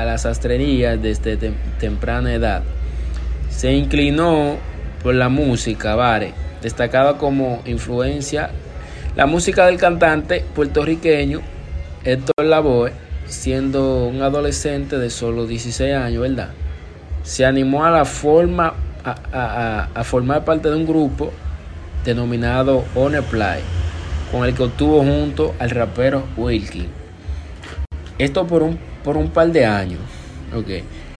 a la sastrería desde temprana edad. Se inclinó por la música, Vare, destacada como influencia la música del cantante puertorriqueño Héctor Lavoe, siendo un adolescente de solo 16 años, ¿verdad? Se animó a la forma a, a formar parte de un grupo denominado Honor Play, con el que obtuvo junto al rapero Wilkie. Esto por un por un par de años. Okay.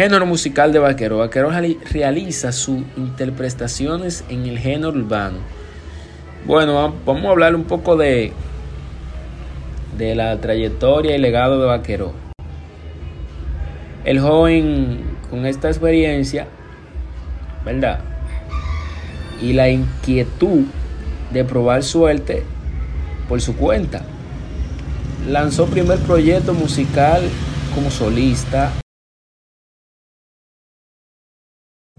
Género musical de Vaquero. Vaquero realiza sus interpretaciones en el género urbano. Bueno, vamos a hablar un poco de, de la trayectoria y legado de Vaquero. El joven con esta experiencia, ¿verdad? Y la inquietud de probar suerte por su cuenta. Lanzó primer proyecto musical como solista